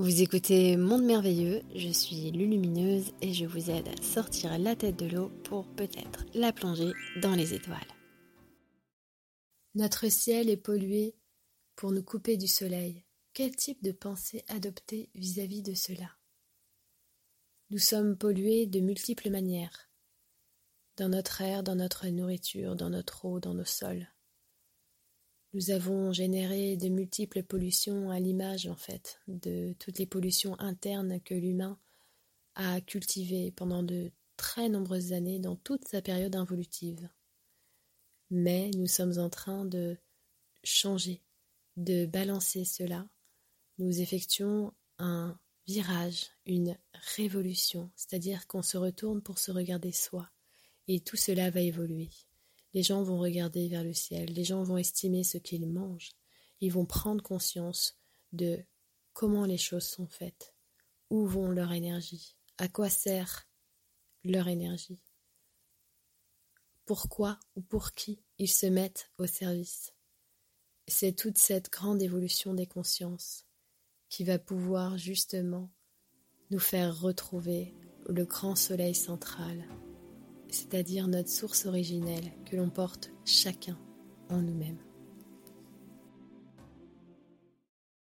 Vous écoutez Monde Merveilleux, je suis Lulumineuse et je vous aide à sortir la tête de l'eau pour peut-être la plonger dans les étoiles. Notre ciel est pollué pour nous couper du soleil. Quel type de pensée adopter vis-à-vis de cela? Nous sommes pollués de multiples manières. Dans notre air, dans notre nourriture, dans notre eau, dans nos sols. Nous avons généré de multiples pollutions à l'image, en fait, de toutes les pollutions internes que l'humain a cultivées pendant de très nombreuses années dans toute sa période involutive. Mais nous sommes en train de changer, de balancer cela. Nous effectuons un virage, une révolution, c'est-à-dire qu'on se retourne pour se regarder soi, et tout cela va évoluer. Les gens vont regarder vers le ciel, les gens vont estimer ce qu'ils mangent, ils vont prendre conscience de comment les choses sont faites, où vont leur énergie, à quoi sert leur énergie, pourquoi ou pour qui ils se mettent au service? C'est toute cette grande évolution des consciences qui va pouvoir justement nous faire retrouver le grand soleil central c'est-à-dire notre source originelle que l'on porte chacun en nous-mêmes.